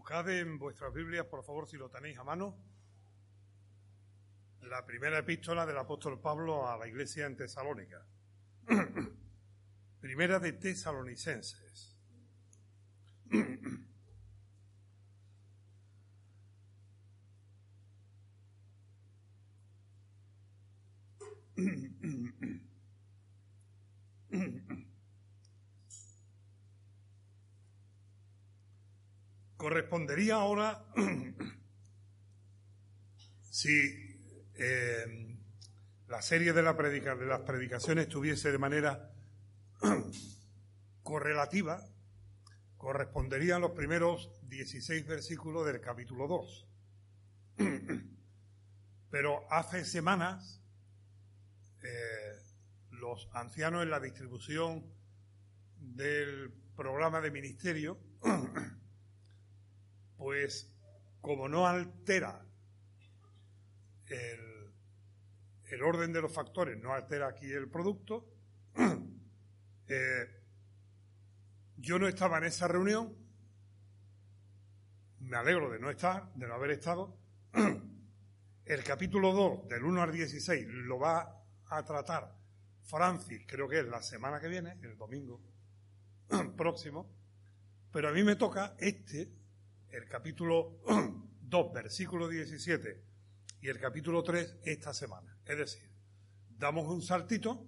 Buscad en vuestras Biblias, por favor, si lo tenéis a mano, la primera epístola del apóstol Pablo a la iglesia en Tesalónica. primera de Tesalonicenses. Correspondería ahora, si eh, la serie de las predicaciones estuviese de manera correlativa, corresponderían los primeros 16 versículos del capítulo 2. Pero hace semanas eh, los ancianos en la distribución del programa de ministerio pues como no altera el, orden de los factores, no altera aquí el producto, eh, yo no estaba en esa reunión, me alegro de no estar, de no haber estado. El capítulo 2, del 1 al 16, lo va a tratar Francis, creo que es la semana que viene, el domingo próximo, pero a mí me toca este, el capítulo 2, versículo 17 y el capítulo 3 esta semana. Es decir, damos un saltito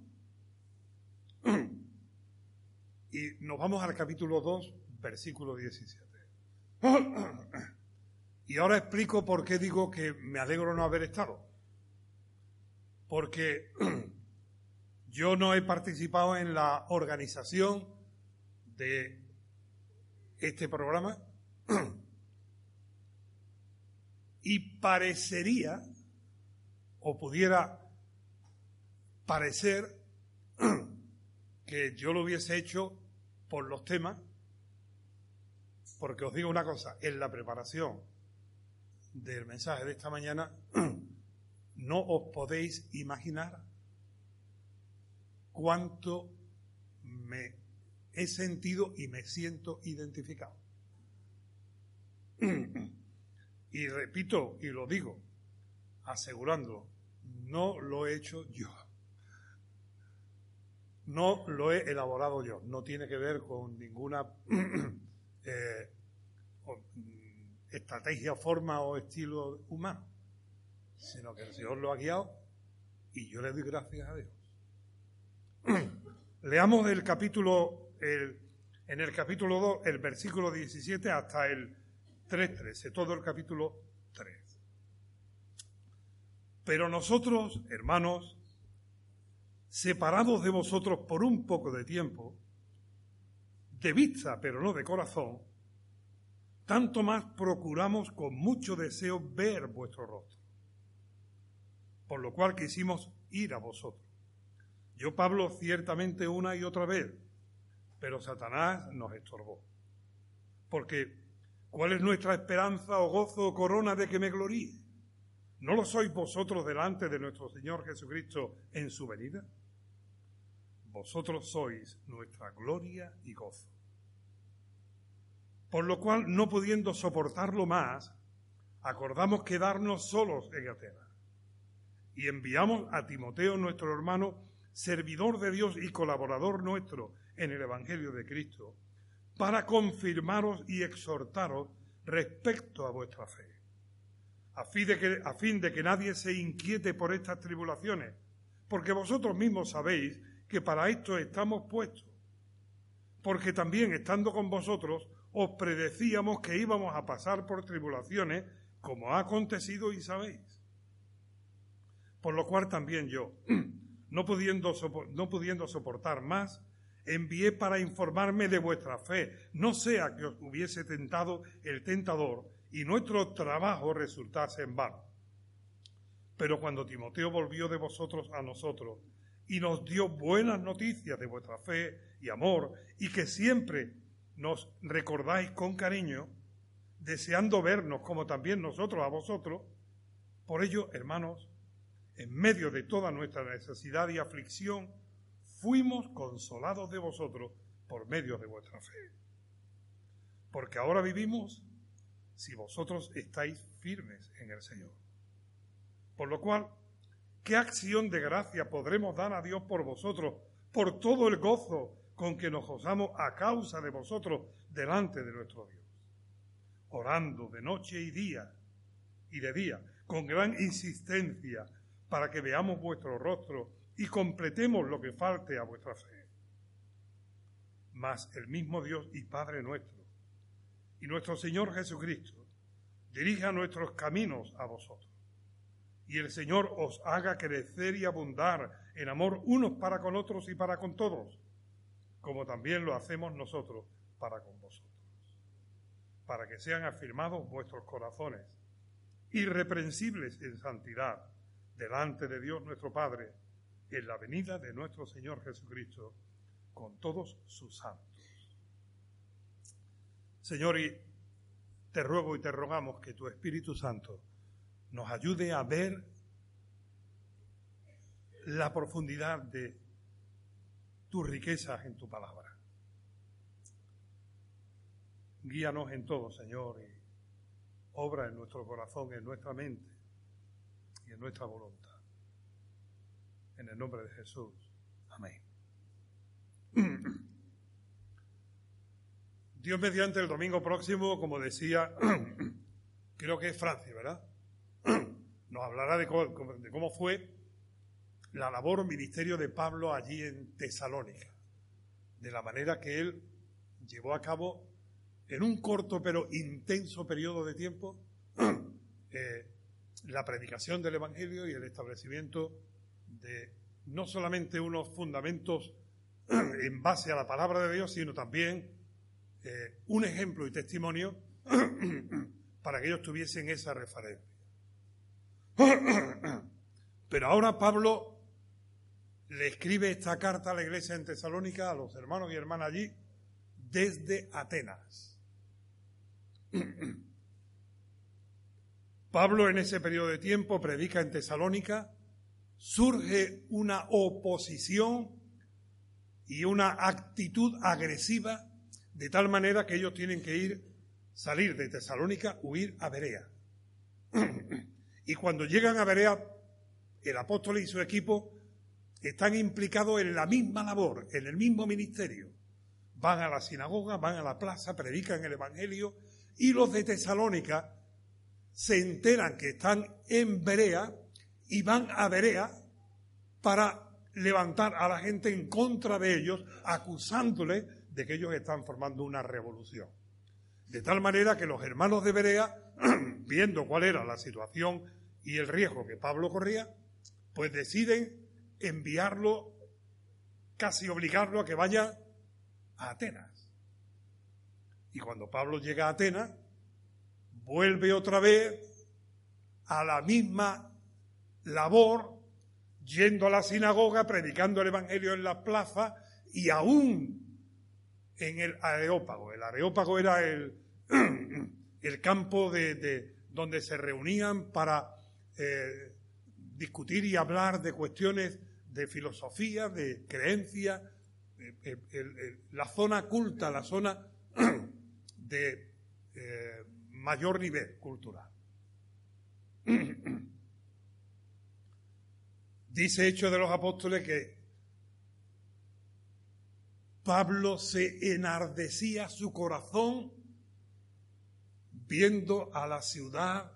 y nos vamos al capítulo 2, versículo 17. Y ahora explico por qué digo que me alegro no haber estado. Porque yo no he participado en la organización de este programa y parecería, o pudiera parecer, que yo lo hubiese hecho por los temas, porque os digo una cosa, en la preparación del mensaje de esta mañana, no os podéis imaginar cuánto me he sentido y me siento identificado. Y repito y lo digo, asegurando, no lo he hecho yo. No lo he elaborado yo. No tiene que ver con ninguna eh, mm, estrategia, forma o estilo humano, sino que el Señor lo ha guiado y yo le doy gracias a Dios. Leamos el capítulo, en el capítulo 2, el versículo 17 hasta el 3.13, todo el capítulo 3. Pero nosotros, hermanos, separados de vosotros por un poco de tiempo, de vista pero no de corazón, tanto más procuramos con mucho deseo ver vuestro rostro, por lo cual quisimos ir a vosotros. Yo, Pablo, ciertamente una y otra vez, pero Satanás nos estorbó, porque ¿Cuál es nuestra esperanza o gozo o corona de que me gloríe? ¿No lo sois vosotros delante de nuestro Señor Jesucristo en su venida? Vosotros sois nuestra gloria y gozo. Por lo cual, no pudiendo soportarlo más, acordamos quedarnos solos en Atenas. Y enviamos a Timoteo, nuestro hermano, servidor de Dios y colaborador nuestro en el Evangelio de Cristo, para confirmaros y exhortaros respecto a vuestra fe, a fin, de que, a fin de que nadie se inquiete por estas tribulaciones, porque vosotros mismos sabéis que para esto estamos puestos, porque también estando con vosotros os predecíamos que íbamos a pasar por tribulaciones, como ha acontecido y sabéis. Por lo cual también yo, no pudiendo, no pudiendo soportar más, envié para informarme de vuestra fe, no sea que os hubiese tentado el tentador y nuestro trabajo resultase en vano. Pero cuando Timoteo volvió de vosotros a nosotros y nos dio buenas noticias de vuestra fe y amor, y que siempre nos recordáis con cariño, deseando vernos como también nosotros a vosotros, por ello, hermanos, en medio de toda nuestra necesidad y aflicción, fuimos consolados de vosotros por medio de vuestra fe. Porque ahora vivimos si vosotros estáis firmes en el Señor. Por lo cual, ¿qué acción de gracia podremos dar a Dios por vosotros, por todo el gozo con que nos gozamos a causa de vosotros delante de nuestro Dios? Orando de noche y día y de día, con gran insistencia, para que veamos vuestro rostro y completemos lo que falte a vuestra fe. Mas el mismo Dios y Padre nuestro, y nuestro Señor Jesucristo, dirija nuestros caminos a vosotros. Y el Señor os haga crecer y abundar en amor unos para con otros y para con todos, como también lo hacemos nosotros para con vosotros, para que sean afirmados vuestros corazones, irreprensibles en santidad, delante de Dios nuestro Padre, en la venida de nuestro Señor Jesucristo, con todos sus santos. Señor, y te ruego y te rogamos que tu Espíritu Santo nos ayude a ver la profundidad de tus riquezas en tu palabra. Guíanos en todo, Señor, y obra en nuestro corazón, en nuestra mente y en nuestra voluntad. En el nombre de Jesús. Amén. Dios mediante el domingo próximo, como decía, creo que es Francia, ¿verdad? Nos hablará de cómo, fue la labor ministerio de Pablo allí en Tesalónica, de la manera que él llevó a cabo en un corto pero intenso periodo de tiempo eh, la predicación del Evangelio y el establecimiento de no solamente unos fundamentos en base a la palabra de Dios, sino también eh, un ejemplo y testimonio para que ellos tuviesen esa referencia. Pero ahora Pablo le escribe esta carta a la iglesia en Tesalónica, a los hermanos y hermanas allí, desde Atenas. Pablo en ese periodo de tiempo predica en Tesalónica, surge una oposición y una actitud agresiva de tal manera que ellos tienen que ir, salir de Tesalónica, huir a Berea. y cuando llegan a Berea, el apóstol y su equipo están implicados en la misma labor, en el mismo ministerio. Van a la sinagoga, van a la plaza, predican el Evangelio y los de Tesalónica se enteran que están en Berea y van a Berea para levantar a la gente en contra de ellos, acusándole de que ellos están formando una revolución. De tal manera que los hermanos de Berea, viendo cuál era la situación y el riesgo que Pablo corría, pues deciden enviarlo, casi obligarlo a que vaya a Atenas. Y cuando Pablo llega a Atenas, vuelve otra vez a la misma labor, yendo a la sinagoga, predicando el Evangelio en la plaza y aún en el Areópago. El Areópago era el, el campo de, donde se reunían para eh, discutir y hablar de cuestiones de filosofía, de creencia, eh, eh, la zona culta, la zona de mayor nivel cultural. Dice Hecho de los Apóstoles que Pablo se enardecía su corazón viendo a la ciudad,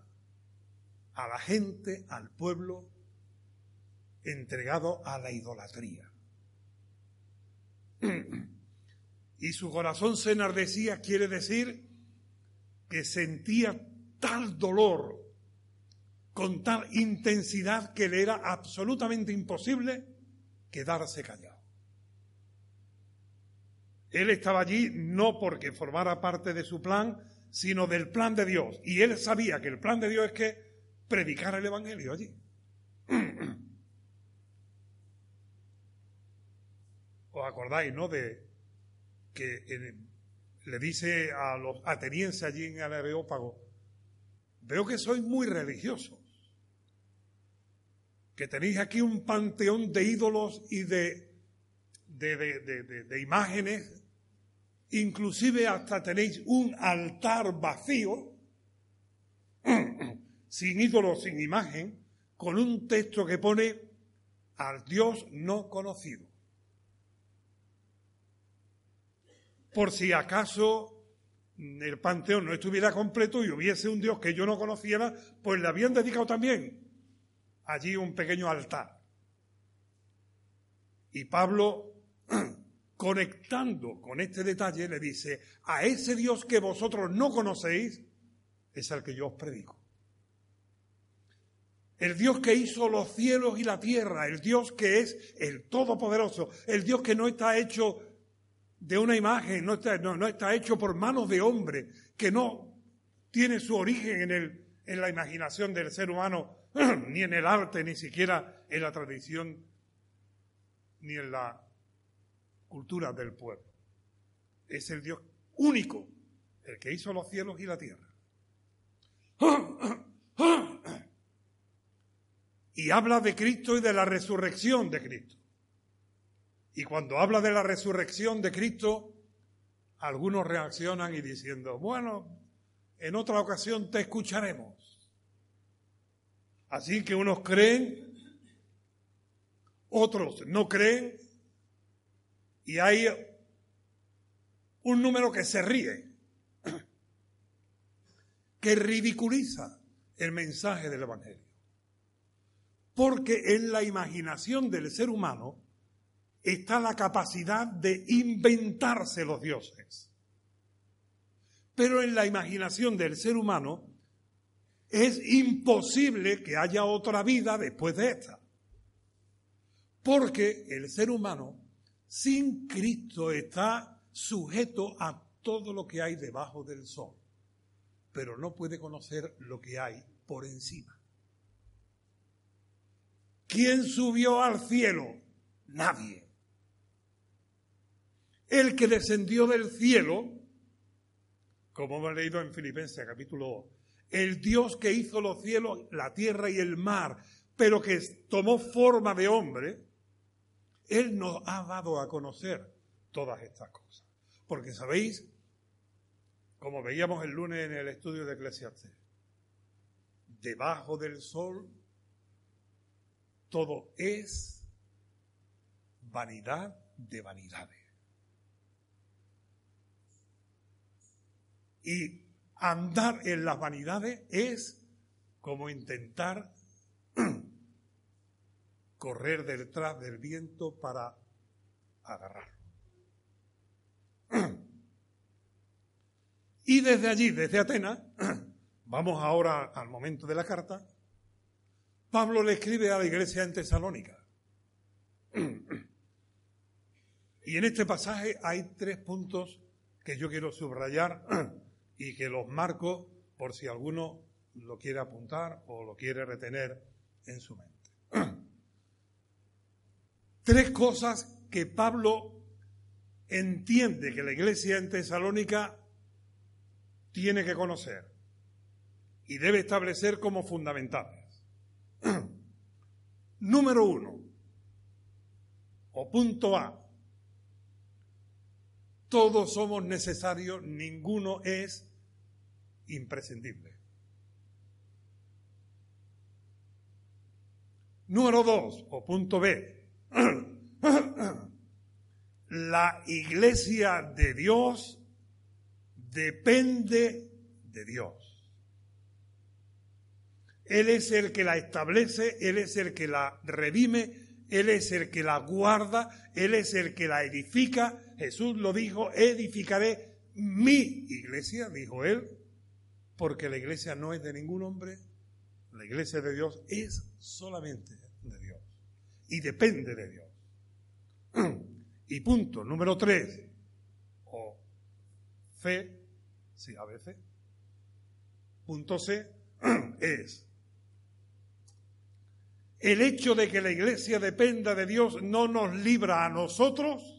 a la gente, al pueblo entregado a la idolatría. Y su corazón se enardecía, quiere decir que sentía tal dolor, con tal intensidad que le era absolutamente imposible quedarse callado. Él estaba allí no porque formara parte de su plan, sino del plan de Dios. Y él sabía que el plan de Dios es que predicara el Evangelio allí. ¿Os acordáis, no? De que le dice a los atenienses allí en el Areópago, veo que sois muy religiosos, que tenéis aquí un panteón de ídolos y de, de imágenes inclusive hasta tenéis un altar vacío sin ídolo, sin imagen, con un texto que pone al Dios no conocido. Por si acaso el panteón no estuviera completo y hubiese un Dios que yo no conociera, pues le habían dedicado también allí un pequeño altar. Y Pablo, conectando con este detalle, le dice, a ese Dios que vosotros no conocéis, es el que yo os predico. El Dios que hizo los cielos y la tierra, el Dios que es el Todopoderoso, el Dios que no está hecho de una imagen, no está, no, está hecho por manos de hombre, que no tiene su origen en, el, en la imaginación del ser humano, ni en el arte, ni siquiera en la tradición, ni en la cultura del pueblo. Es el Dios único, el que hizo los cielos y la tierra. Y habla de Cristo y de la resurrección de Cristo. Y cuando habla de la resurrección de Cristo, algunos reaccionan y diciendo, bueno, en otra ocasión te escucharemos. Así que unos creen, otros no creen, y hay un número que se ríe, que ridiculiza el mensaje del Evangelio. Porque en la imaginación del ser humano, está la capacidad de inventarse los dioses. Pero en la imaginación del ser humano es imposible que haya otra vida después de esta. Porque el ser humano sin Cristo está sujeto a todo lo que hay debajo del sol, pero no puede conocer lo que hay por encima. ¿Quién subió al cielo? Nadie el que descendió del cielo, como hemos leído en Filipenses capítulo 2, el Dios que hizo los cielos, la tierra y el mar, pero que tomó forma de hombre, Él nos ha dado a conocer todas estas cosas. Porque sabéis, como veíamos el lunes en el estudio de Eclesiastes, debajo del sol todo es vanidad de vanidades. Y andar en las vanidades es como intentar correr detrás del viento para agarrarlo. Y desde allí, desde Atenas, vamos ahora al momento de la carta, Pablo le escribe a la iglesia en Tesalónica. Y en este pasaje hay tres puntos que yo quiero subrayar y que los marco por si alguno lo quiere apuntar o lo quiere retener en su mente. Tres cosas que Pablo entiende que la iglesia en Tesalónica tiene que conocer y debe establecer como fundamentales. Número uno, o punto A, todos somos necesarios, ninguno es imprescindible. Número dos, o punto B. La iglesia de Dios depende de Dios. Él es el que la establece, Él es el que la redime, Él es el que la guarda, Él es el que la edifica. Jesús lo dijo, edificaré mi iglesia, dijo Él, porque la iglesia no es de ningún hombre, la iglesia de Dios es solamente de Dios y depende de Dios. Y punto número tres, o fe, sí, a veces, punto C, es el hecho de que la iglesia dependa de Dios no nos libra a nosotros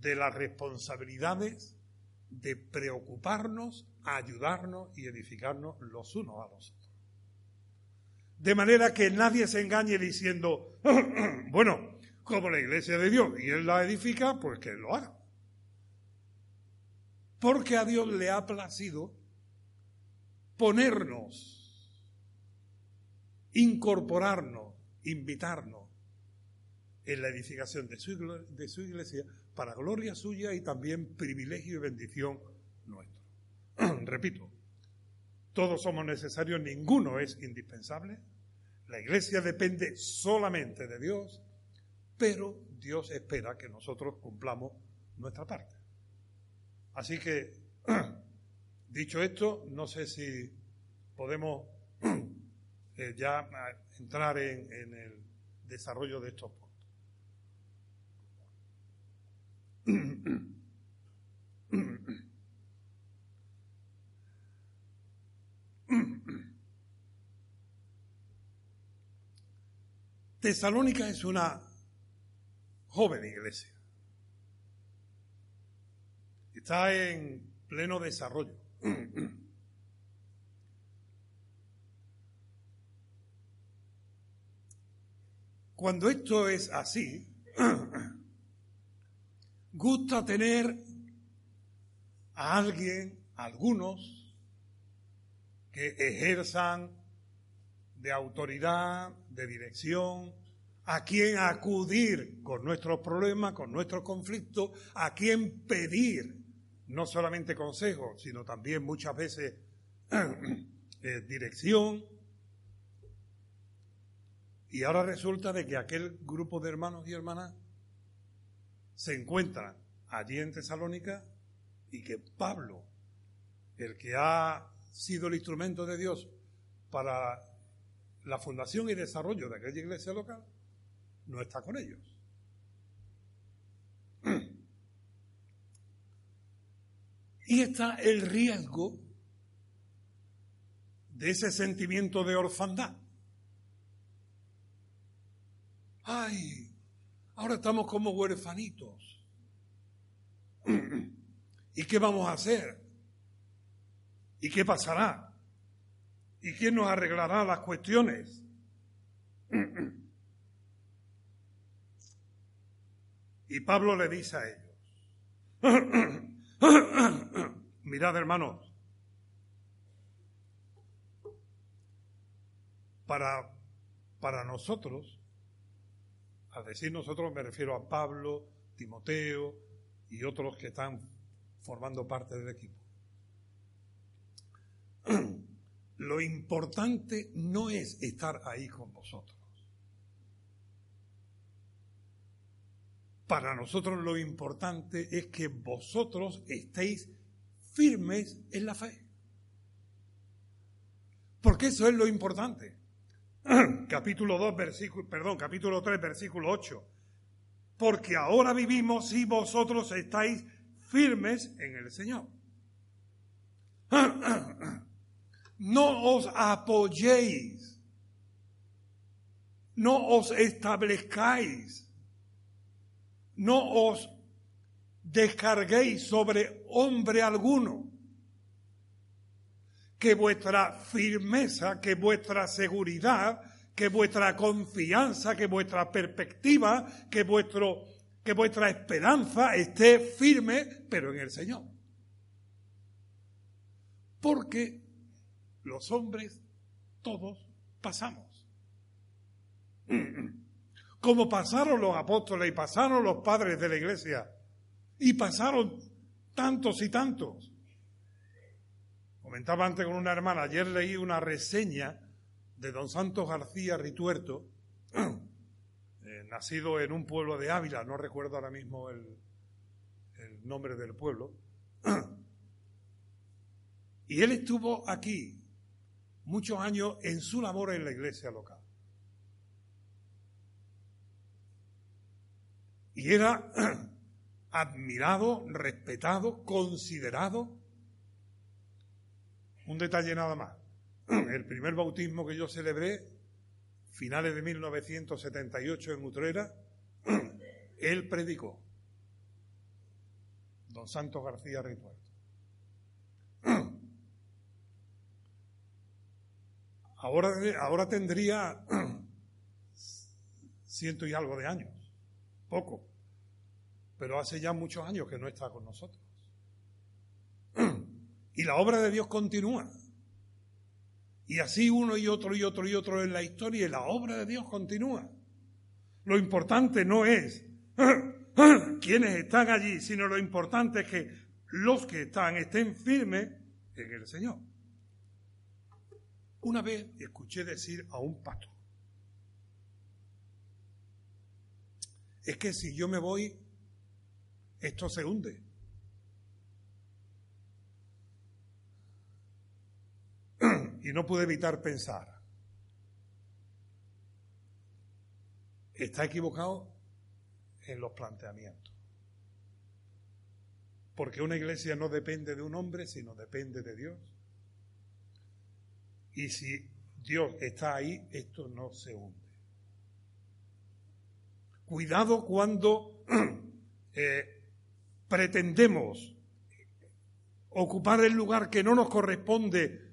de las responsabilidades de preocuparnos, ayudarnos y edificarnos los unos a los otros. De manera que nadie se engañe diciendo, bueno, como la iglesia de Dios y Él la edifica, pues que lo haga. Porque a Dios le ha placido ponernos, incorporarnos, invitarnos en la edificación de su, de su iglesia para gloria suya y también privilegio y bendición nuestro. Repito, todos somos necesarios, ninguno es indispensable. La iglesia depende solamente de Dios, pero Dios espera que nosotros cumplamos nuestra parte. Así que, dicho esto, no sé si podemos eh, ya entrar en, en el desarrollo de estos puntos. Tesalónica es una joven iglesia. Está en pleno desarrollo. Cuando esto es así, gusta tener a alguien, a algunos, que ejerzan de autoridad, de dirección, a quien acudir con nuestros problemas, con nuestros conflictos, a quien pedir no solamente consejo, sino también muchas veces eh, dirección. Y ahora resulta de que aquel grupo de hermanos y hermanas se encuentran allí en Tesalónica y que Pablo, el que ha sido el instrumento de Dios para la fundación y desarrollo de aquella iglesia local, no está con ellos. Y está el riesgo de ese sentimiento de orfandad. Ay, ahora estamos como huerfanitos. ¿Y qué vamos a hacer? ¿Y qué pasará? ¿Y quién nos arreglará las cuestiones? Y Pablo le dice a ellos, mirad hermanos, para, para nosotros, al decir nosotros me refiero a Pablo, Timoteo y otros que están formando parte del equipo. Lo importante no es estar ahí con vosotros. Para nosotros lo importante es que vosotros estéis firmes en la fe. Porque eso es lo importante. capítulo 2, versículo, perdón, capítulo 3, versículo 8. Porque ahora vivimos si vosotros estáis firmes en el Señor. no os apoyéis, no os establezcáis no os descarguéis sobre hombre alguno, que vuestra firmeza, que vuestra seguridad, que vuestra confianza, que vuestra perspectiva, que, vuestro, que vuestra esperanza esté firme, pero en el Señor. Porque los hombres todos pasamos como pasaron los apóstoles y pasaron los padres de la iglesia y pasaron tantos y tantos. Comentaba antes con una hermana, ayer leí una reseña de don Santos García Rituerto, eh, nacido en un pueblo de Ávila, no recuerdo ahora mismo el, el nombre del pueblo, y él estuvo aquí muchos años en su labor en la iglesia local. y era admirado, respetado, considerado. Un detalle nada más. El primer bautismo que yo celebré, finales de 1978 en Utrera, él predicó. Don Santos García Rituerto. Ahora, ahora tendría ciento y algo de años, poco pero hace ya muchos años que no está con nosotros. Y la obra de Dios continúa. Y así uno y otro y otro y otro en la historia y la obra de Dios continúa. Lo importante no es quienes están allí, sino lo importante es que los que están estén firmes en el Señor. Una vez escuché decir a un pastor, es que si yo me voy, esto se hunde. Y no pude evitar pensar, está equivocado en los planteamientos. Porque una iglesia no depende de un hombre, sino depende de Dios. Y si Dios está ahí, esto no se hunde. Cuidado cuando eh, pretendemos ocupar el lugar que no nos corresponde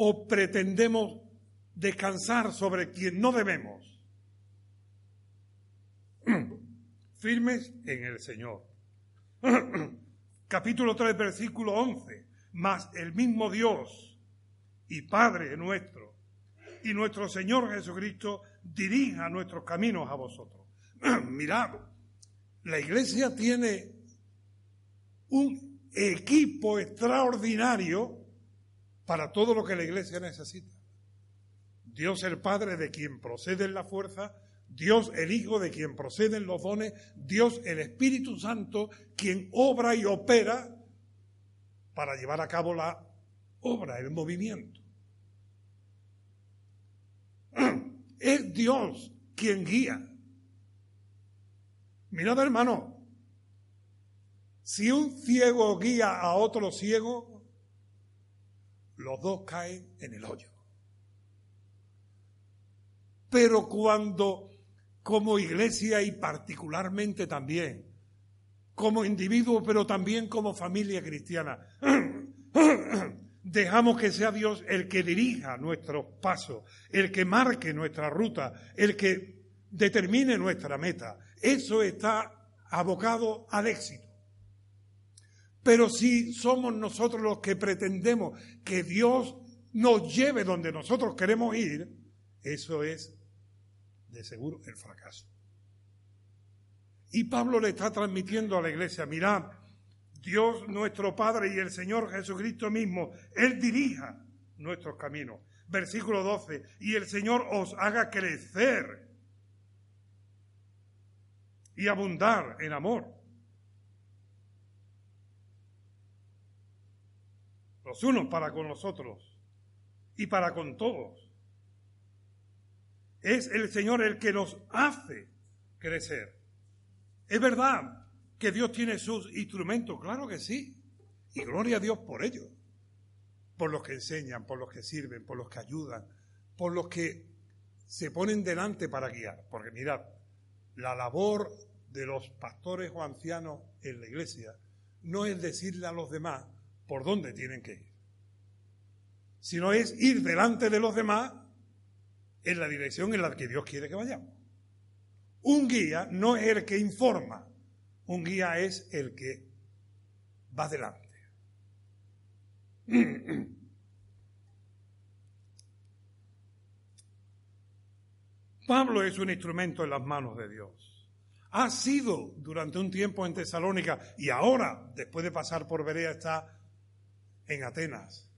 o pretendemos descansar sobre quien no debemos. Firmes en el Señor. Capítulo 3, versículo 11. Mas el mismo Dios y Padre nuestro y nuestro Señor Jesucristo dirija nuestros caminos a vosotros. Mirad, la iglesia tiene un equipo extraordinario para todo lo que la iglesia necesita. Dios el Padre de quien procede la fuerza, Dios el Hijo de quien proceden los dones, Dios el Espíritu Santo quien obra y opera para llevar a cabo la obra, el movimiento. Es Dios quien guía. Mirad hermano, si un ciego guía a otro ciego, los dos caen en el hoyo. Pero cuando como iglesia y particularmente también como individuo, pero también como familia cristiana. Dejamos que sea Dios el que dirija nuestros pasos, el que marque nuestra ruta, el que determine nuestra meta. Eso está abocado al éxito. Pero si somos nosotros los que pretendemos que Dios nos lleve donde nosotros queremos ir, eso es de seguro el fracaso. Y Pablo le está transmitiendo a la iglesia, mirad, Dios nuestro Padre y el Señor Jesucristo mismo, Él dirija nuestros caminos. Versículo 12, y el Señor os haga crecer y abundar en amor. Los unos para con los otros y para con todos es el Señor el que nos hace crecer. Es verdad que Dios tiene sus instrumentos, claro que sí. Y gloria a Dios por ellos. Por los que enseñan, por los que sirven, por los que ayudan, por los que se ponen delante para guiar. Porque mirad, la labor de los pastores o ancianos en la iglesia no es decirle a los demás por dónde tienen que ir, sino es ir delante de los demás en la dirección en la que Dios quiere que vayamos. Un guía no es el que informa, un guía es el que va adelante. Pablo es un instrumento en las manos de Dios. Ha sido durante un tiempo en Tesalónica y ahora, después de pasar por Berea, está en Atenas.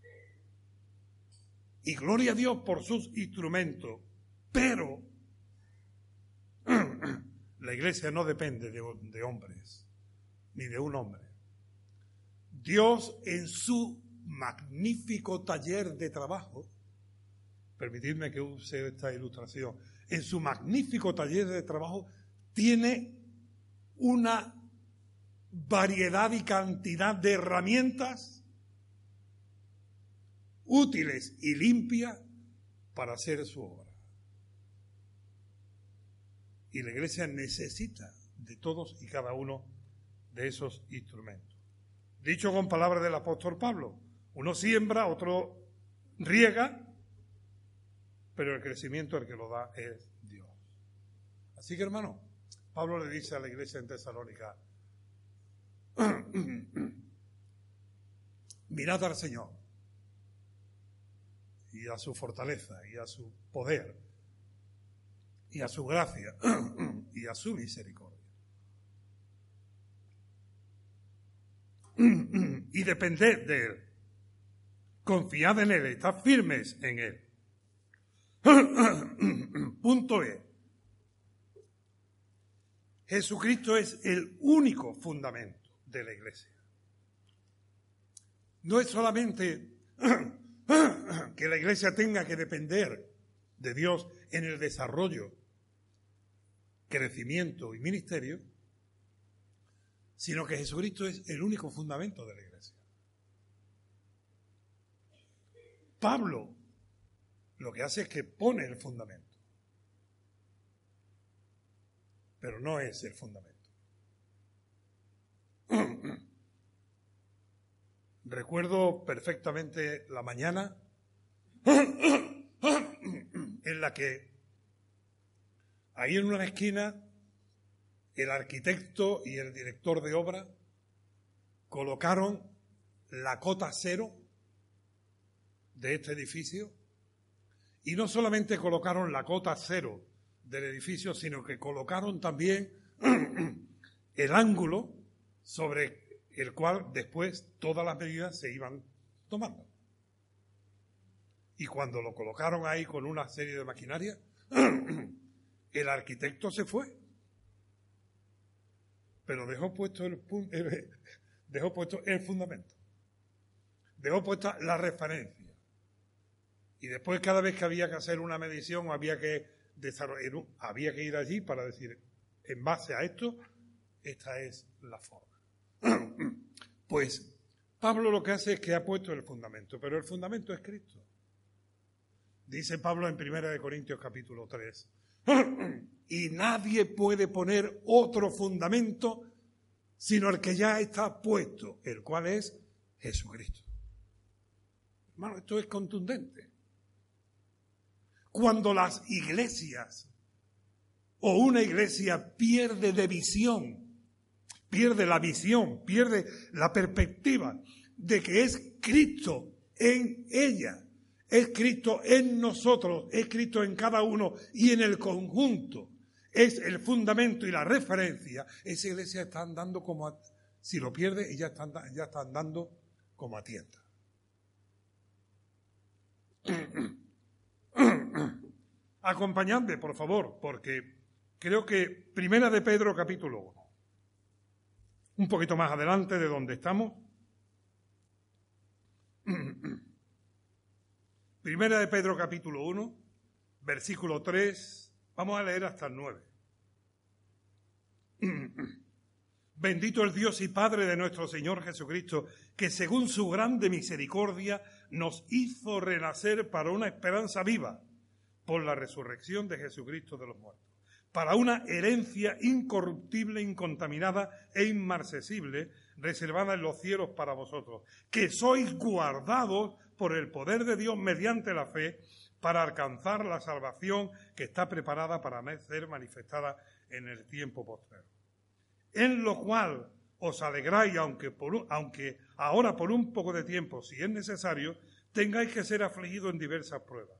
Y gloria a Dios por sus instrumentos. Pero la iglesia no depende de, hombres, ni de un hombre. Dios en su magnífico taller de trabajo, permitidme que use esta ilustración, en su magnífico taller de trabajo tiene una variedad y cantidad de herramientas útiles y limpias para hacer su obra. Y la iglesia necesita de todos y cada uno de esos instrumentos. Dicho con palabras del apóstol Pablo, uno siembra, otro riega, pero el crecimiento el que lo da es Dios. Así que hermano, Pablo le dice a la iglesia en Tesalónica, mirad al Señor y a su fortaleza y a su poder y a su gracia y a su misericordia. y depended de Él. Confiad en Él, estad firmes en Él. Punto E. Jesucristo es el único fundamento de la iglesia. No es solamente que la iglesia tenga que depender de Dios en el desarrollo, crecimiento y ministerio, sino que Jesucristo es el único fundamento de la iglesia. Pablo lo que hace es que pone el fundamento, pero no es el fundamento. Recuerdo perfectamente la mañana en la que ahí en una esquina el arquitecto y el director de obra colocaron la cota cero de este edificio. Y no solamente colocaron la cota cero del edificio, sino que colocaron también el ángulo sobre el cual después todas las medidas se iban tomando. Y cuando lo colocaron ahí con una serie de maquinaria, el arquitecto se fue pero dejó puesto el, dejó puesto el fundamento, dejó puesta la referencia. Y después cada vez que había que hacer una medición había que desarrollar, había que ir allí para decir, en base a esto, esta es la forma. Pues Pablo lo que hace es que ha puesto el fundamento, pero el fundamento es Cristo. Dice Pablo en 1 Corintios capítulo 3, y nadie puede poner otro fundamento sino el que ya está puesto, el cual es Jesucristo. Hermano, esto es contundente. Cuando las iglesias o una iglesia pierde de visión, pierde la visión, pierde la perspectiva de que es Cristo en ella, es Cristo en nosotros, es Cristo en cada uno y en el conjunto. Es el fundamento y la referencia. Esa iglesia está andando como, a, si lo pierde, ella está, ya está andando como a tienda. Acompañadme, por favor, porque creo que Primera de Pedro capítulo 1, un poquito más adelante de donde estamos, Primera de Pedro capítulo 1, versículo 3, vamos a leer hasta el 9. Bendito el Dios y Padre de nuestro Señor Jesucristo, que según su grande misericordia nos hizo renacer para una esperanza viva por la resurrección de Jesucristo de los muertos, para una herencia incorruptible, incontaminada e inmarcesible, reservada en los cielos para vosotros, que sois guardados por el poder de Dios mediante la fe para alcanzar la salvación que está preparada para ser manifestada en el tiempo posterior. En lo cual os alegráis, aunque, aunque ahora por un poco de tiempo, si es necesario, tengáis que ser afligidos en diversas pruebas,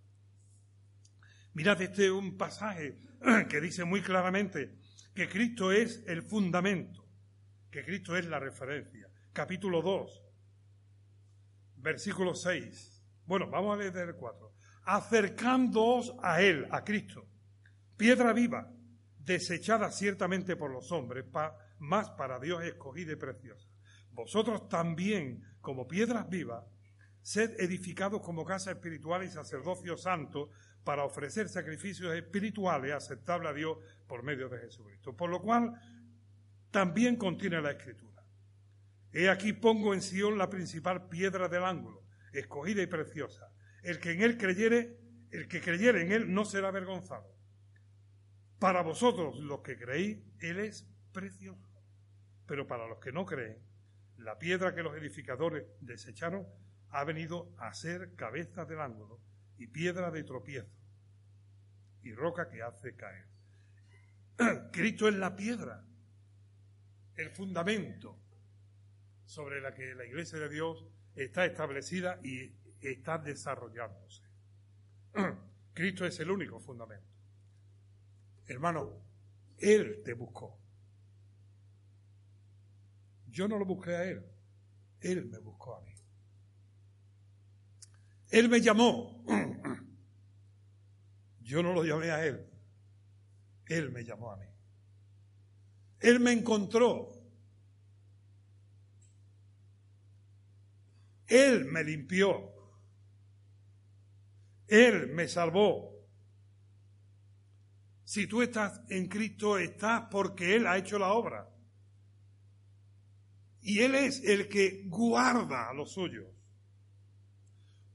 Mirad, este es un pasaje que dice muy claramente que Cristo es el fundamento, que Cristo es la referencia. Capítulo 2, versículo 6. Bueno, vamos a leer el 4. Acercándoos a Él, a Cristo, piedra viva, desechada ciertamente por los hombres, más para Dios escogida y preciosa. Vosotros también, como piedras vivas, sed edificados como casa espiritual y sacerdocio santo para ofrecer sacrificios espirituales aceptables a Dios por medio de Jesucristo. Por lo cual, también contiene la Escritura. He aquí pongo en Sion la principal piedra del ángulo escogida y preciosa. El que en él creyere, el que creyere en él no será avergonzado. Para vosotros, los que creéis, él es precioso. Pero para los que no creen, la piedra que los edificadores desecharon ha venido a ser cabeza del ángulo y piedra de tropiezo y roca que hace caer. Cristo es la piedra, el fundamento sobre la que la iglesia de Dios está establecida y está desarrollándose. Cristo es el único fundamento. Hermano, Él te buscó. Yo no lo busqué a Él, Él me buscó a mí. Él me llamó. Yo no lo llamé a Él, Él me llamó a mí. Él me encontró. Él me limpió. Él me salvó. Si tú estás en Cristo, estás porque Él ha hecho la obra. Y Él es el que guarda a los suyos.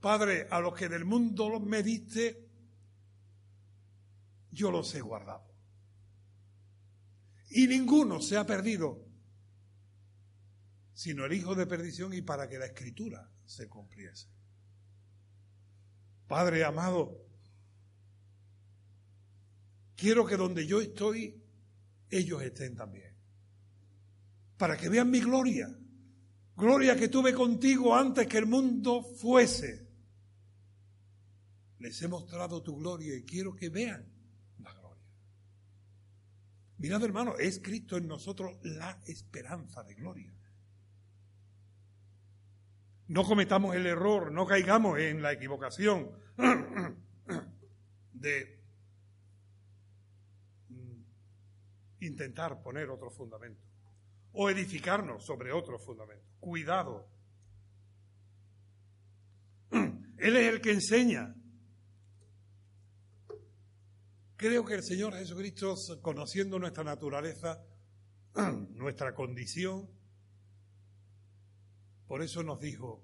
Padre, a los que del mundo me diste, yo los he guardado. Y ninguno se ha perdido, sino el hijo de perdición y para que la escritura se cumpliese. Padre amado, quiero que donde yo estoy, ellos estén también. Para que vean mi gloria. Gloria que tuve contigo antes que el mundo fuese. Les he mostrado tu gloria y quiero que vean Mirad, hermano, es Cristo en nosotros la esperanza de gloria. No cometamos el error, no caigamos en la equivocación de intentar poner otro fundamento o edificarnos sobre otro fundamento. Cuidado. Él es el que enseña, Creo que el Señor Jesucristo, conociendo nuestra naturaleza, nuestra condición, por eso nos dijo,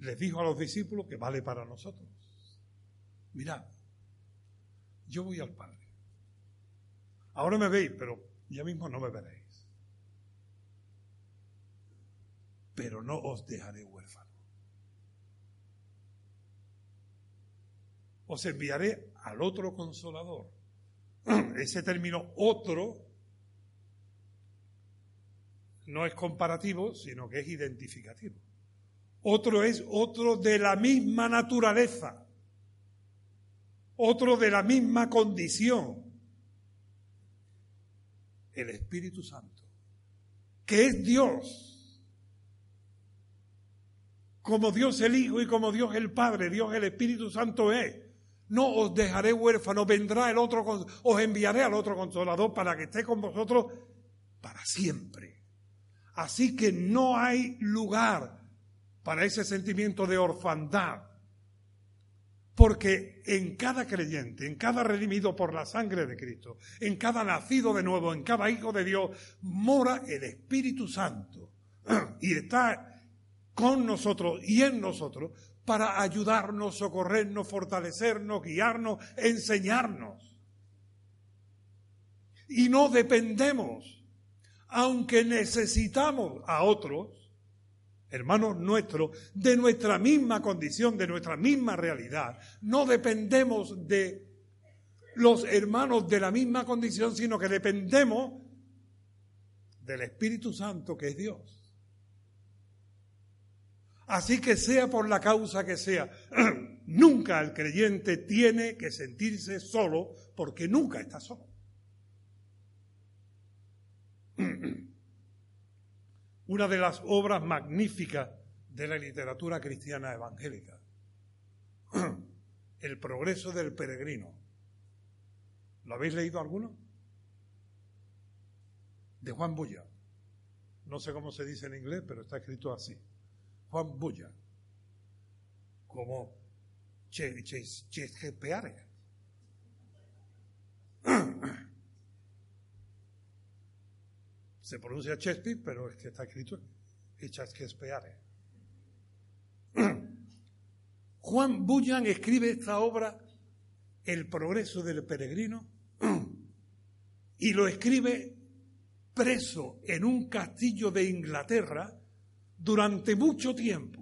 les dijo a los discípulos que vale para nosotros. Mirad, yo voy al Padre. Ahora me veis, pero ya mismo no me veréis. Pero no os dejaré huérfano. Os enviaré al otro consolador. Ese término otro no es comparativo, sino que es identificativo. Otro es otro de la misma naturaleza, otro de la misma condición, el Espíritu Santo, que es Dios. Como Dios el Hijo y como Dios el Padre, Dios el Espíritu Santo es no os dejaré huérfano, vendrá el otro, os enviaré al otro consolador para que esté con vosotros para siempre. Así que no hay lugar para ese sentimiento de orfandad, porque en cada creyente, en cada redimido por la sangre de Cristo, en cada nacido de nuevo, en cada hijo de Dios, mora el Espíritu Santo y está con nosotros y en nosotros para ayudarnos, socorrernos, fortalecernos, guiarnos, enseñarnos. Y no dependemos, aunque necesitamos a otros, hermanos nuestros, de nuestra misma condición, de nuestra misma realidad. No dependemos de los hermanos de la misma condición, sino que dependemos del Espíritu Santo que es Dios. Así que sea por la causa que sea, nunca el creyente tiene que sentirse solo porque nunca está solo. Una de las obras magníficas de la literatura cristiana evangélica, El progreso del peregrino. ¿Lo habéis leído alguno? De Juan Bulla. No sé cómo se dice en inglés, pero está escrito así. Juan Bulla, como Chesquepeare. Se pronuncia Chespi, pero es que está escrito Chesquepeare. Juan Bullan escribe esta obra, El progreso del peregrino, y lo escribe preso en un castillo de Inglaterra durante mucho tiempo.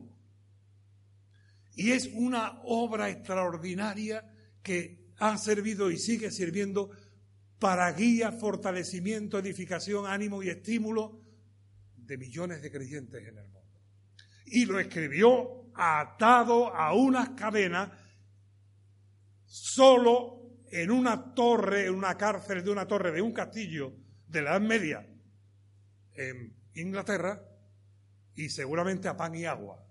Y es una obra extraordinaria que ha servido y sigue sirviendo para guía, fortalecimiento, edificación, ánimo y estímulo de millones de creyentes en el mundo. Y lo escribió atado a unas cadenas solo en una torre, en una cárcel de una torre de un castillo de la Edad Media en Inglaterra y seguramente a pan y agua.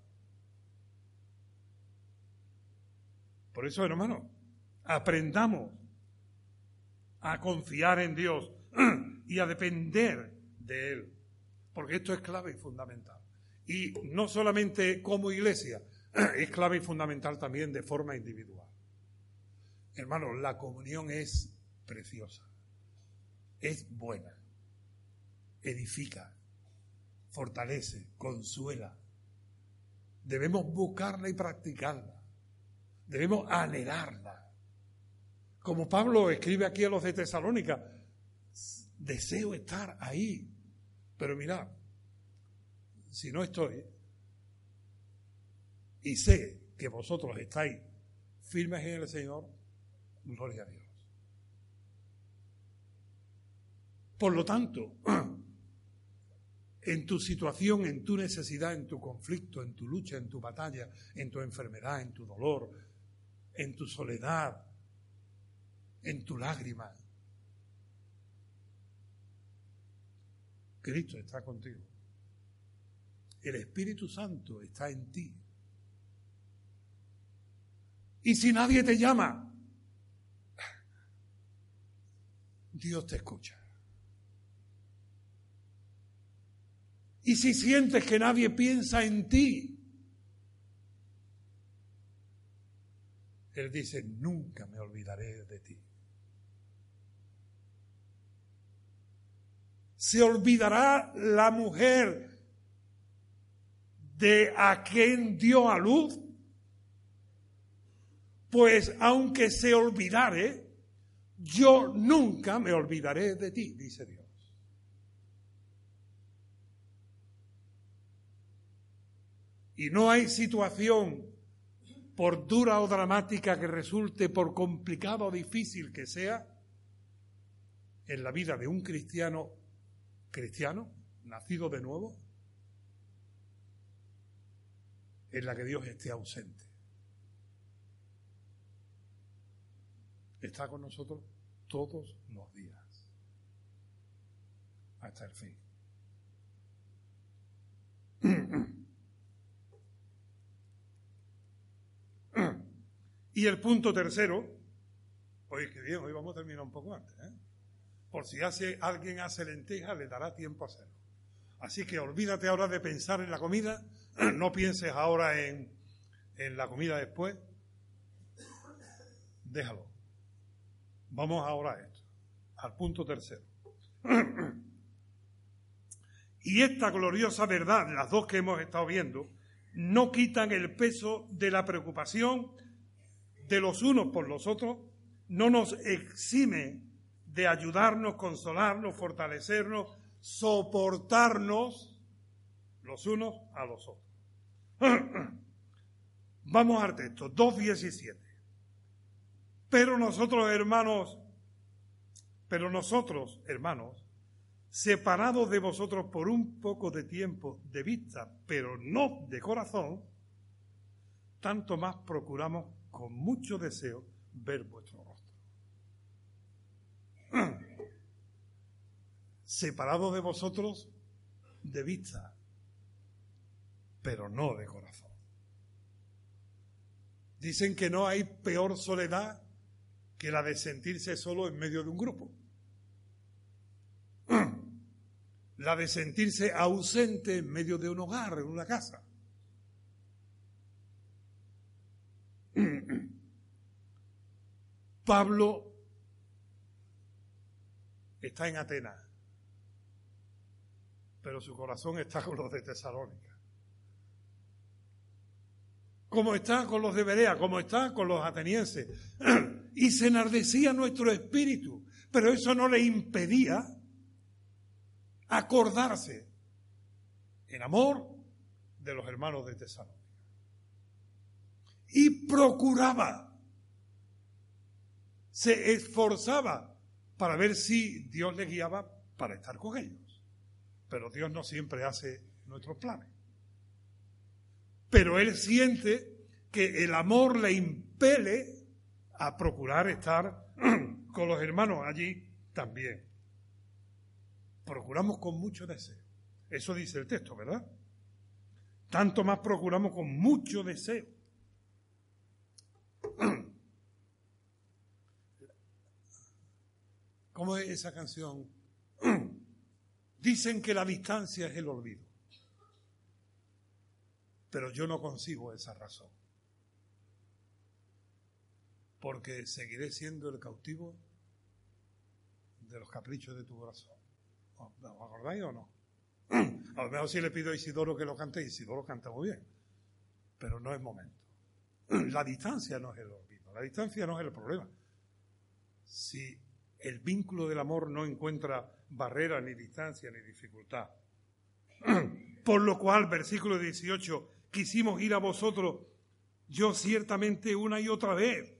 Por eso, hermano, aprendamos a confiar en Dios y a depender de Él, porque esto es clave y fundamental. Y no solamente como iglesia, es clave y fundamental también de forma individual. Hermano, la comunión es preciosa, es buena, edifica, fortalece, consuela. Debemos buscarla y practicarla. Debemos anhelarla. Como Pablo escribe aquí a los de Tesalónica, deseo estar ahí. Pero mirad, si no estoy, y sé que vosotros estáis firmes en el Señor, gloria a Dios. Por lo tanto, en tu situación, en tu necesidad, en tu conflicto, en tu lucha, en tu batalla, en tu enfermedad, en tu dolor, en tu soledad, en tu lágrima. Cristo está contigo. El Espíritu Santo está en ti. Y si nadie te llama, Dios te escucha. Y si sientes que nadie piensa en ti, Él dice, nunca me olvidaré de ti. ¿Se olvidará la mujer de a quien dio a luz? Pues aunque se olvidare, yo nunca me olvidaré de ti, dice Dios. Y no hay situación, por dura o dramática que resulte, por complicado o difícil que sea, en la vida de un cristiano cristiano, nacido de nuevo, en la que Dios esté ausente. Está con nosotros todos los días, hasta el fin. Y el punto tercero, oye, qué bien, hoy vamos a terminar un poco antes, ¿eh? Por si hace, alguien hace lenteja, le dará tiempo a hacerlo. Así que olvídate ahora de pensar en la comida, no pienses ahora en, en la comida después, déjalo. Vamos ahora a esto, al punto tercero. Y esta gloriosa verdad, las dos que hemos estado viendo, no quitan el peso de la preocupación de los unos por los otros, no nos exime de ayudarnos, consolarnos, fortalecernos, soportarnos los unos a los otros. Vamos al texto, 2.17. Pero nosotros, hermanos, pero nosotros, hermanos, separados de vosotros por un poco de tiempo de vista, pero no de corazón, tanto más procuramos con mucho deseo ver vuestro rostro. Separado de vosotros de vista, pero no de corazón. Dicen que no hay peor soledad que la de sentirse solo en medio de un grupo. La de sentirse ausente en medio de un hogar, en una casa. Pablo está en Atenas, pero su corazón está con los de Tesalónica. como está con los de Berea, como está con los atenienses. y se enardecía nuestro espíritu, pero eso no le impedía acordarse en amor de los hermanos de Tesalónica. Y procuraba, se esforzaba para ver si Dios le guiaba para estar con ellos. Pero Dios no siempre hace nuestros planes. Pero él siente que el amor le impele a procurar estar con los hermanos allí también. Procuramos con mucho deseo. Eso dice el texto, ¿verdad? Tanto más procuramos con mucho deseo. ¿Cómo es esa canción? Dicen que la distancia es el olvido. Pero yo no consigo esa razón. Porque seguiré siendo el cautivo de los caprichos de tu corazón. ¿Os acordáis o no? A lo mejor si le pido a Isidoro que lo cante, Isidoro canta muy bien. Pero no es momento. La distancia no es el olvido. La distancia no es el problema. Si el vínculo del amor no encuentra barrera, ni distancia, ni dificultad. Por lo cual, versículo 18, quisimos ir a vosotros, yo ciertamente una y otra vez.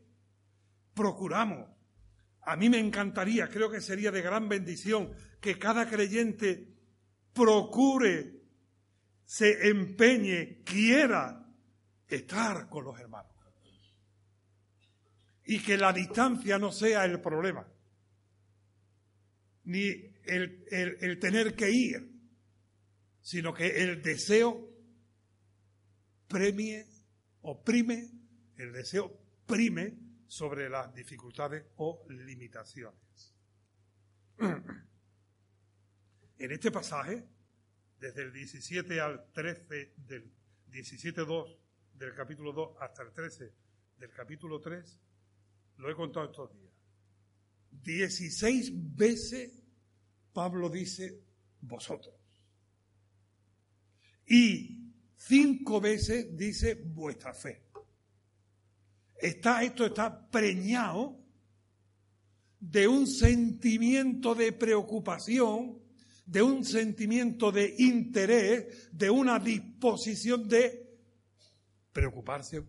Procuramos. A mí me encantaría, creo que sería de gran bendición, que cada creyente procure, se empeñe, quiera estar con los hermanos. Y que la distancia no sea el problema, ni el, el tener que ir, sino que el deseo premie o prime, el deseo prime sobre las dificultades o limitaciones. En este pasaje, desde el 17 al 13 del 17.2 del capítulo 2 hasta el 13 del capítulo 3, lo he contado estos días. 16 veces Pablo dice vosotros. Y cinco veces dice vuestra fe. Está, esto está preñado de un sentimiento de preocupación de un sentimiento de interés, de una disposición de preocuparse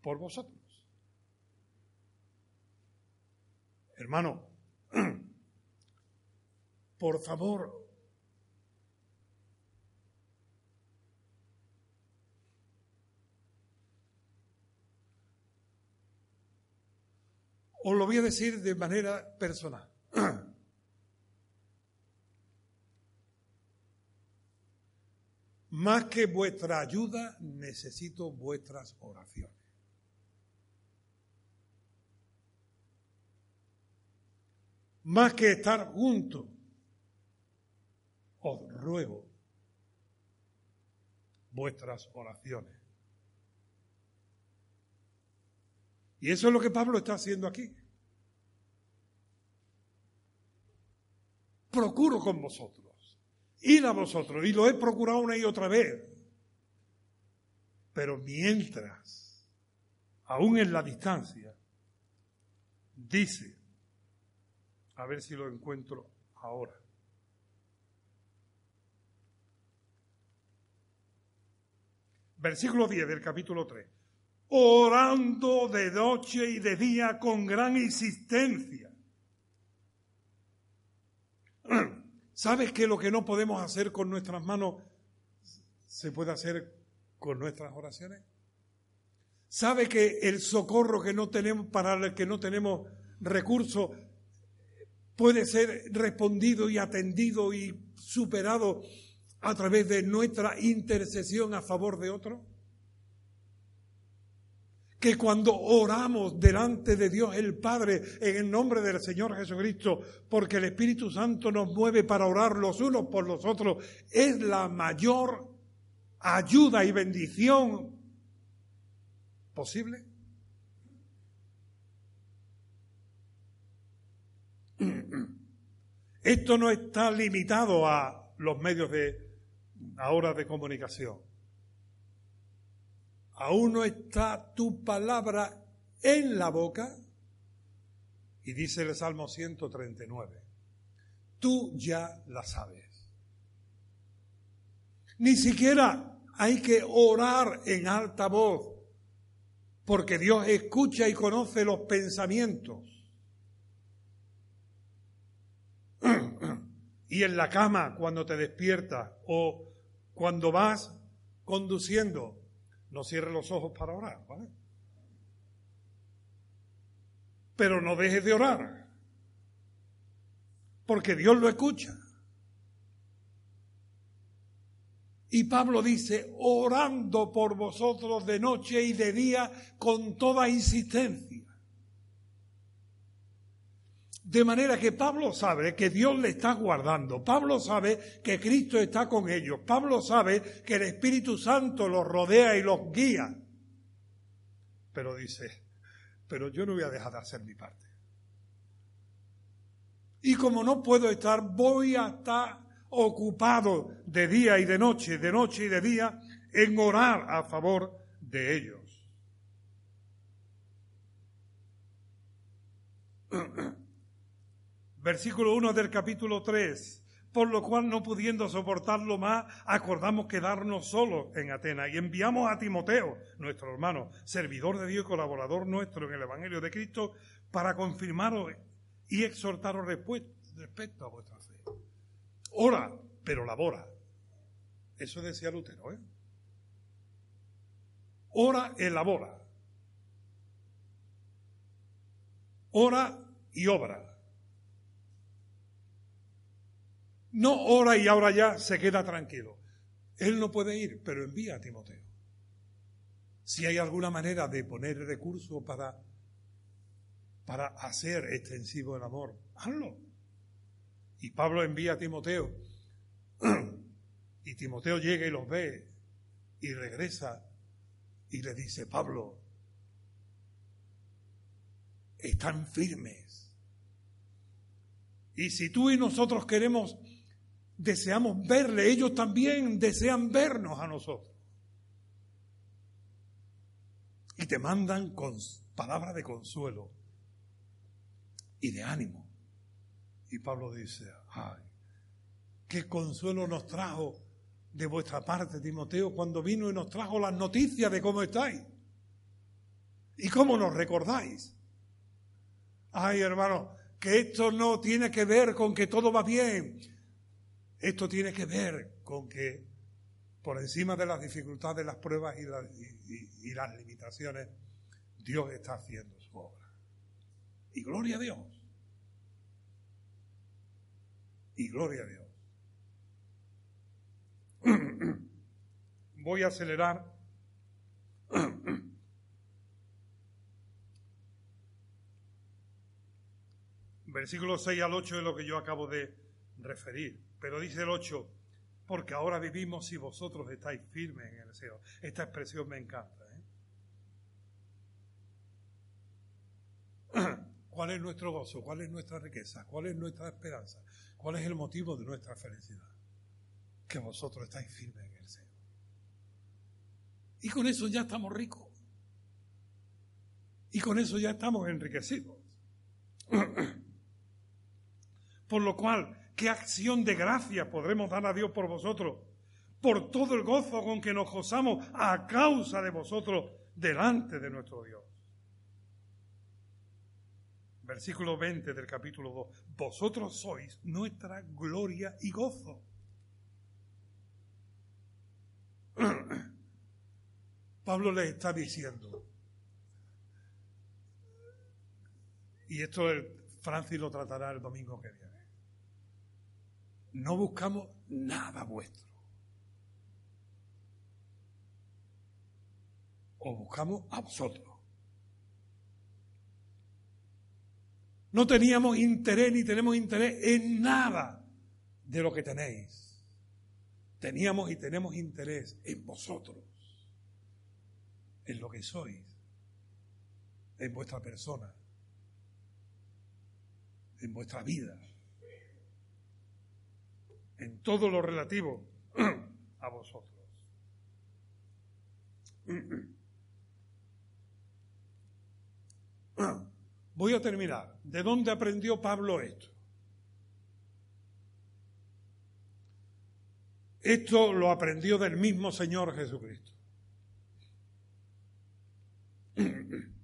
por vosotros. Hermano, por favor, os lo voy a decir de manera personal. Más que vuestra ayuda, necesito vuestras oraciones. Más que estar juntos, os ruego vuestras oraciones. Y eso es lo que Pablo está haciendo aquí. Procuro con vosotros id a vosotros. Y lo he procurado una y otra vez. Pero mientras, aún en la distancia, dice, a ver si lo encuentro ahora. Versículo 10 del capítulo 3. Orando de noche y de día con gran insistencia ¿Sabes que lo que no podemos hacer con nuestras manos se puede hacer con nuestras oraciones? ¿Sabe que el socorro que no tenemos para el que no tenemos recursos puede ser respondido y atendido y superado a través de nuestra intercesión a favor de otro? que cuando oramos delante de Dios el Padre en el nombre del Señor Jesucristo, porque el Espíritu Santo nos mueve para orar los unos por los otros, es la mayor ayuda y bendición posible. Esto no está limitado a los medios de ahora de comunicación. aún no está tu palabra en la boca. Y dice el Salmo 139, tú ya la sabes. Ni siquiera hay que orar en alta voz, porque Dios escucha y conoce los pensamientos. Y en la cama, cuando te despiertas o cuando vas conduciendo, no cierres los ojos para orar, ¿vale? Pero no dejes de orar, porque Dios lo escucha. Y Pablo dice, orando por vosotros de noche y de día con toda insistencia. De manera que Pablo sabe que Dios le está guardando, Pablo sabe que Cristo está con ellos, Pablo sabe que el Espíritu Santo los rodea y los guía. Pero dice, pero yo no voy a dejar de hacer mi parte. Y como no puedo estar, voy a estar ocupado de día y de noche, de noche y de día, en orar a favor de ellos. Versículo 1 del capítulo 3. Por lo cual, no pudiendo soportarlo más, acordamos quedarnos solos en Atenas y enviamos a Timoteo, nuestro hermano, servidor de Dios y colaborador nuestro en el Evangelio de Cristo, para confirmaros y exhortaros respecto a vuestra fe. Ora, pero labora. Eso decía Lutero, ¿eh? Ora, elabora. Ora y obra. No ora y ahora ya se queda tranquilo. Él no puede ir, pero envía a Timoteo. Si hay alguna manera de poner recursos para, para hacer extensivo el amor, hazlo. Y Pablo envía a Timoteo. Y Timoteo llega y los ve y regresa y le dice, Pablo, están firmes. Y si tú y nosotros queremos deseamos verle, ellos también desean vernos a nosotros. Y te mandan con palabras de consuelo y de ánimo. Y Pablo dice, ay, qué consuelo nos trajo de vuestra parte, Timoteo, cuando vino y nos trajo las noticias de cómo estáis y cómo nos recordáis. Ay, hermano, que esto no tiene que ver con que todo va bien, esto tiene que ver con que por encima de las dificultades, las pruebas y, las limitaciones, Dios está haciendo su obra. Y gloria a Dios. Y gloria a Dios. Voy a acelerar. Versículo 6 al 8 es lo que yo acabo de referir. Pero dice el 8, porque ahora vivimos y vosotros estáis firmes en el Señor. Esta expresión me encanta. ¿eh? ¿Cuál es nuestro gozo? ¿Cuál es nuestra riqueza? ¿Cuál es nuestra esperanza? ¿Cuál es el motivo de nuestra felicidad? Que vosotros estáis firmes en el Señor. Y con eso ya estamos ricos. Y con eso ya estamos enriquecidos. Por lo cual, ¿Qué acción de gracia podremos dar a Dios por vosotros? Por todo el gozo con que nos gozamos a causa de vosotros delante de nuestro Dios. Versículo 20 del capítulo 2. Vosotros sois nuestra gloria y gozo. Pablo les está diciendo, y esto Francis lo tratará el domingo que viene no buscamos nada vuestro. O buscamos a vosotros. No teníamos interés ni tenemos interés en nada de lo que tenéis. Teníamos y tenemos interés en vosotros, en lo que sois, en vuestra persona, en vuestra vida en todo lo relativo a vosotros. Voy a terminar. ¿De dónde aprendió Pablo esto? Esto lo aprendió del mismo Señor Jesucristo.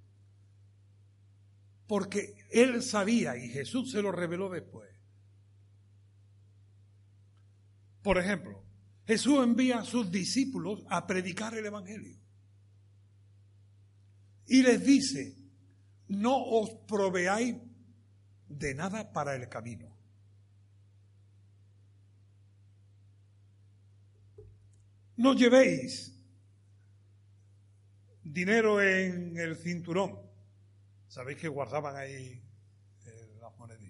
Porque él sabía, y Jesús se lo reveló después, Por ejemplo, Jesús envía a sus discípulos a predicar el Evangelio. Y les dice, no os proveáis de nada para el camino. No llevéis dinero en el cinturón. Sabéis que guardaban ahí eh, las, monedas,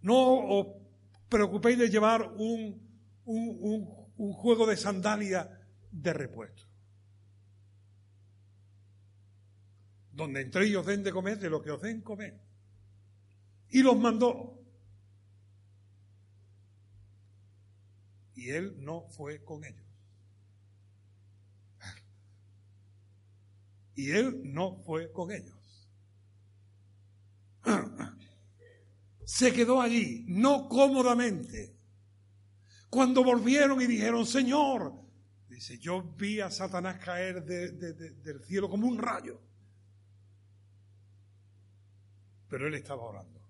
No os preocupéis de llevar un, un juego de sandalia de repuesto. Donde entre ellos den de comer de lo que os den comer. Y los mandó. Y él no fue con ellos. Y él no fue con ellos. Se quedó allí, no cómodamente. Cuando volvieron y dijeron, Señor, dice, yo vi a Satanás caer del cielo como un rayo. Pero él estaba orando.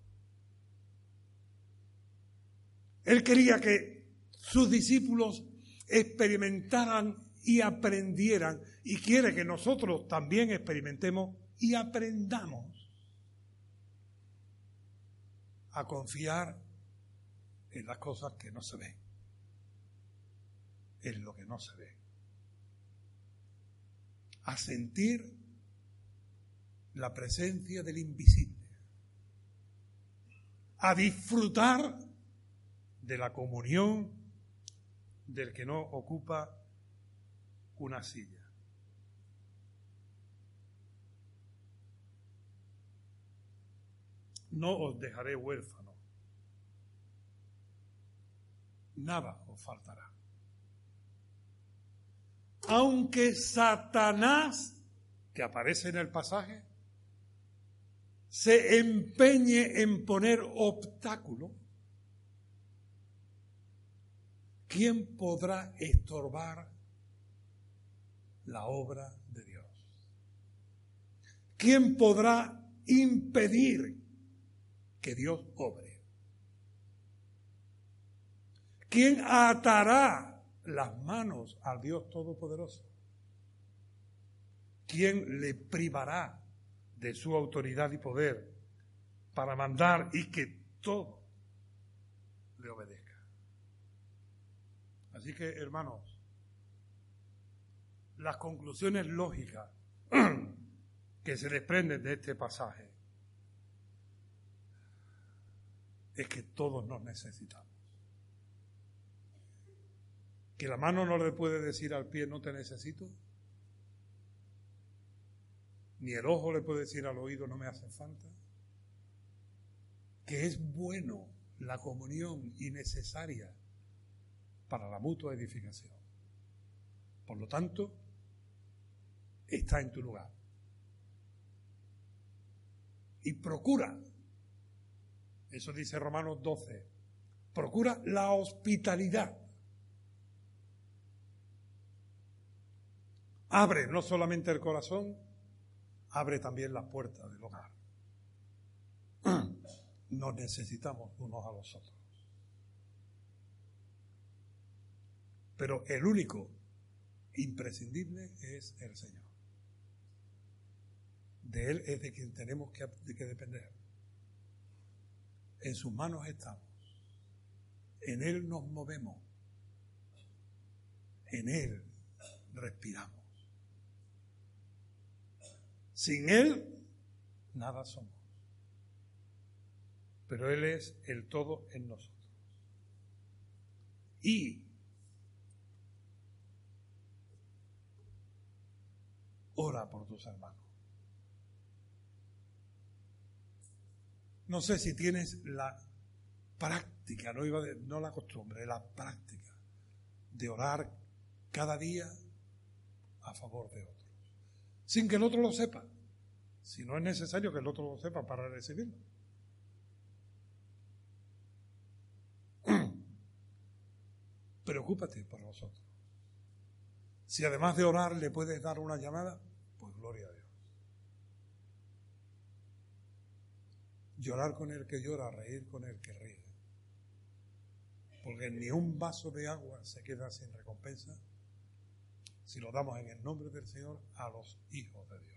Él quería que sus discípulos experimentaran y aprendieran y quiere que nosotros también experimentemos y aprendamos a confiar en las cosas que no se ven, en lo que no se ve, a sentir la presencia del invisible, a disfrutar de la comunión del que no ocupa una silla. No os dejaré huérfano. Nada os faltará. Aunque Satanás, que aparece en el pasaje, se empeñe en poner obstáculo, ¿quién podrá estorbar la obra de Dios? ¿Quién podrá impedir que Dios obre. ¿Quién atará las manos al Dios Todopoderoso? ¿Quién le privará de su autoridad y poder para mandar y que todo le obedezca? Así que, hermanos, las conclusiones lógicas que se desprenden de este pasaje es que todos nos necesitamos. Que la mano no le puede decir al pie no te necesito. Ni el ojo le puede decir al oído no me hace falta. Que es bueno la comunión y necesaria para la mutua edificación. Por lo tanto, está en tu lugar. Y procura eso dice Romanos 12. Procura la hospitalidad. Abre no solamente el corazón, abre también las puertas del hogar. Nos necesitamos unos a los otros. Pero el único imprescindible es el Señor. De Él es de quien tenemos que, que depender. En sus manos estamos. En Él nos movemos. En Él respiramos. Sin Él, nada somos. Pero Él es el todo en nosotros. Y ora por tus hermanos. No sé si tienes la práctica, no, iba no la costumbre, la práctica de orar cada día a favor de otros, sin que el otro lo sepa, Si no es necesario que el otro lo sepa para recibirlo. Preocúpate por nosotros. Si además de orar le puedes dar una llamada, pues gloria a Dios. Llorar con el que llora, reír con el que ríe. Porque ni un vaso de agua se queda sin recompensa si lo damos en el nombre del Señor a los hijos de Dios.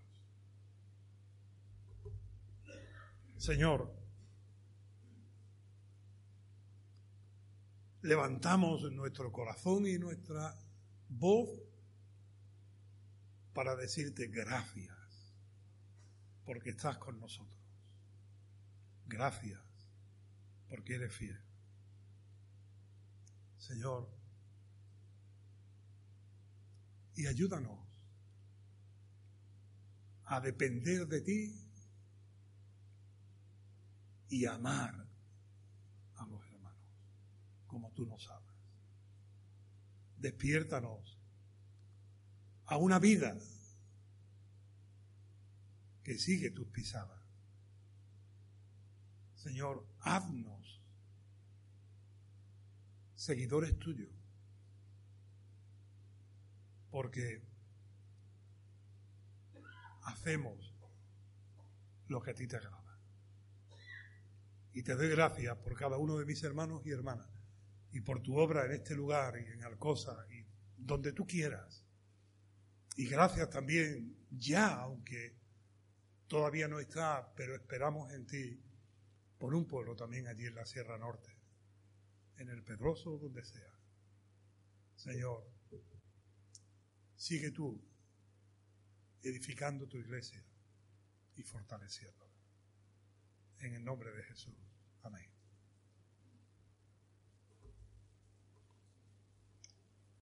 Señor, levantamos nuestro corazón y nuestra voz para decirte gracias, porque estás con nosotros. Gracias, porque eres fiel. Señor, y ayúdanos a depender de ti y amar a los hermanos como tú nos amas. Despiértanos a una vida que sigue tus pisadas. Señor, haznos seguidores tuyos, porque hacemos lo que a ti te agrada. Y te doy gracias por cada uno de mis hermanos y hermanas y por tu obra en este lugar y en Alcosa y donde tú quieras. Y gracias también ya, aunque todavía no está, pero esperamos en ti, por un pueblo también allí en la Sierra Norte, en el Pedroso, donde sea. Señor, sigue tú edificando tu iglesia y fortaleciéndola. En el nombre de Jesús.